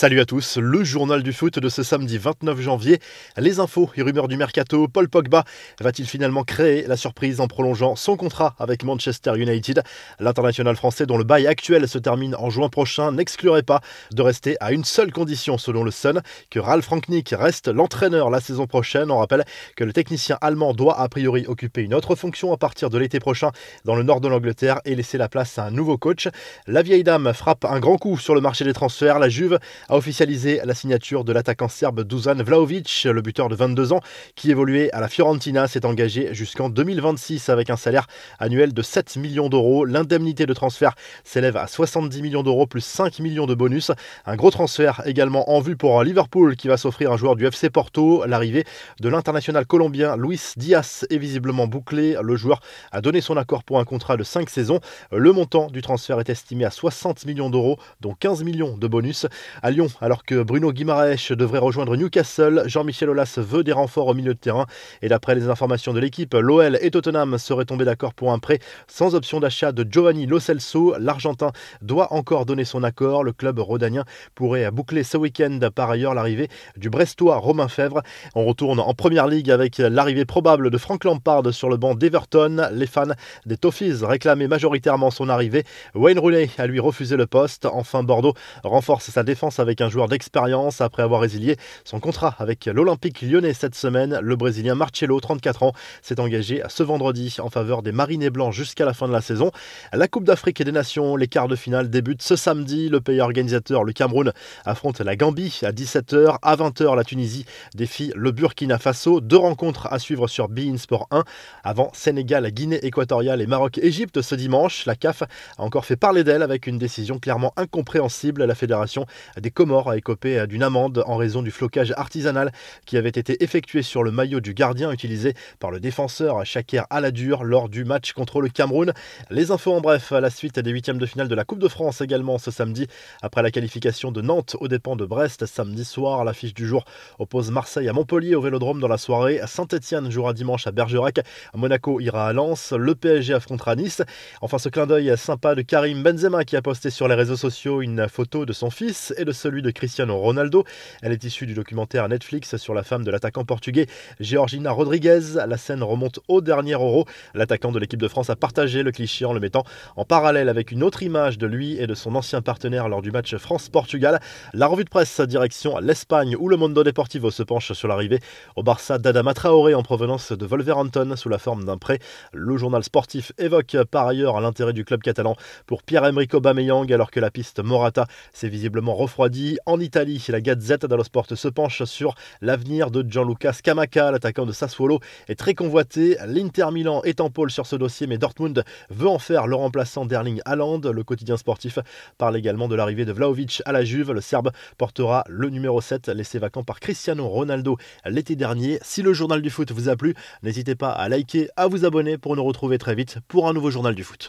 Salut à tous, le journal du foot de ce samedi 29 janvier. Les infos et rumeurs du mercato. Paul Pogba va-t-il finalement créer la surprise en prolongeant son contrat avec Manchester United? L'international français, dont le bail actuel se termine en juin prochain, n'exclurait pas de rester à une seule condition, selon le Sun, que Ralf Rangnick reste l'entraîneur la saison prochaine. On rappelle que le technicien allemand doit a priori occuper une autre fonction à partir de l'été prochain dans le nord de l'Angleterre et laisser la place à un nouveau coach. La vieille dame frappe un grand coup sur le marché des transferts. La Juve a officialisé la signature de l'attaquant serbe Dusan Vlaovic, le buteur de 22 ans qui évoluait à la Fiorentina, s'est engagé jusqu'en 2026 avec un salaire annuel de 7 millions d'euros. L'indemnité de transfert s'élève à 70 millions d'euros plus 5 millions de bonus. Un gros transfert également en vue pour Liverpool qui va s'offrir un joueur du FC Porto. L'arrivée de l'international colombien Luis Diaz est visiblement bouclée. Le joueur a donné son accord pour un contrat de 5 saisons. Le montant du transfert est estimé à 60 millions d'euros, dont 15 millions de bonus. Alors que Bruno Guimaraes devrait rejoindre Newcastle, Jean-Michel Aulas veut des renforts au milieu de terrain. Et d'après les informations de l'équipe, l'OL et Tottenham seraient tombés d'accord pour un prêt sans option d'achat de Giovanni Lo Celso. L'Argentin doit encore donner son accord. Le club rhodanien pourrait boucler ce week-end par ailleurs l'arrivée du Brestois Romain Fèvre. On retourne en première ligue avec l'arrivée probable de Frank Lampard sur le banc d'Everton. Les fans des Toffees réclamaient majoritairement son arrivée. Wayne Rooney a lui refusé le poste. Enfin, Bordeaux renforce sa défense avec un joueur d'expérience après avoir résilié son contrat avec l'Olympique lyonnais cette semaine. Le Brésilien Marcelo, 34 ans, s'est engagé ce vendredi en faveur des Marinés Blancs jusqu'à la fin de la saison. La Coupe d'Afrique et des Nations, les quarts de finale débutent ce samedi. Le pays organisateur, le Cameroun, affronte la Gambie à 17h. À 20h, la Tunisie défie le Burkina Faso. Deux rencontres à suivre sur Bein Sport 1 avant Sénégal, Guinée équatoriale et Maroc-Égypte ce dimanche. La CAF a encore fait parler d'elle avec une décision clairement incompréhensible. La Fédération des Comores a écopé d'une amende en raison du flocage artisanal qui avait été effectué sur le maillot du gardien utilisé par le défenseur Shaker Aladur lors du match contre le Cameroun. Les infos en bref, à la suite des huitièmes de finale de la Coupe de France également ce samedi, après la qualification de Nantes aux dépens de Brest samedi soir. L'affiche du jour oppose Marseille à Montpellier au Vélodrome dans la soirée. Saint-Etienne jouera dimanche à Bergerac. Monaco ira à Lens. Le PSG affrontera Nice. Enfin, ce clin d'œil sympa de Karim Benzema qui a posté sur les réseaux sociaux une photo de son fils et de celui de Cristiano Ronaldo. Elle est issue du documentaire Netflix sur la femme de l'attaquant portugais Georgina Rodriguez. La scène remonte au dernier Euro. L'attaquant de l'équipe de France a partagé le cliché en le mettant en parallèle avec une autre image de lui et de son ancien partenaire lors du match France-Portugal. La revue de presse direction l'Espagne où le Mondo Deportivo se penche sur l'arrivée au Barça d'Adama Traoré en provenance de Wolverhampton sous la forme d'un prêt. Le journal sportif évoque par ailleurs l'intérêt du club catalan pour Pierre-Emerick Aubameyang alors que la piste Morata s'est visiblement refroidie. En Italie, la Gazette dello Sport se penche sur l'avenir de Gianluca Scamacca, l'attaquant de Sassuolo, est très convoité. L'Inter Milan est en pôle sur ce dossier, mais Dortmund veut en faire le remplaçant d'Erling Haaland. Le quotidien sportif parle également de l'arrivée de Vlaovic à la Juve. Le Serbe portera le numéro 7, laissé vacant par Cristiano Ronaldo l'été dernier. Si le journal du foot vous a plu, n'hésitez pas à liker, à vous abonner pour nous retrouver très vite pour un nouveau journal du foot.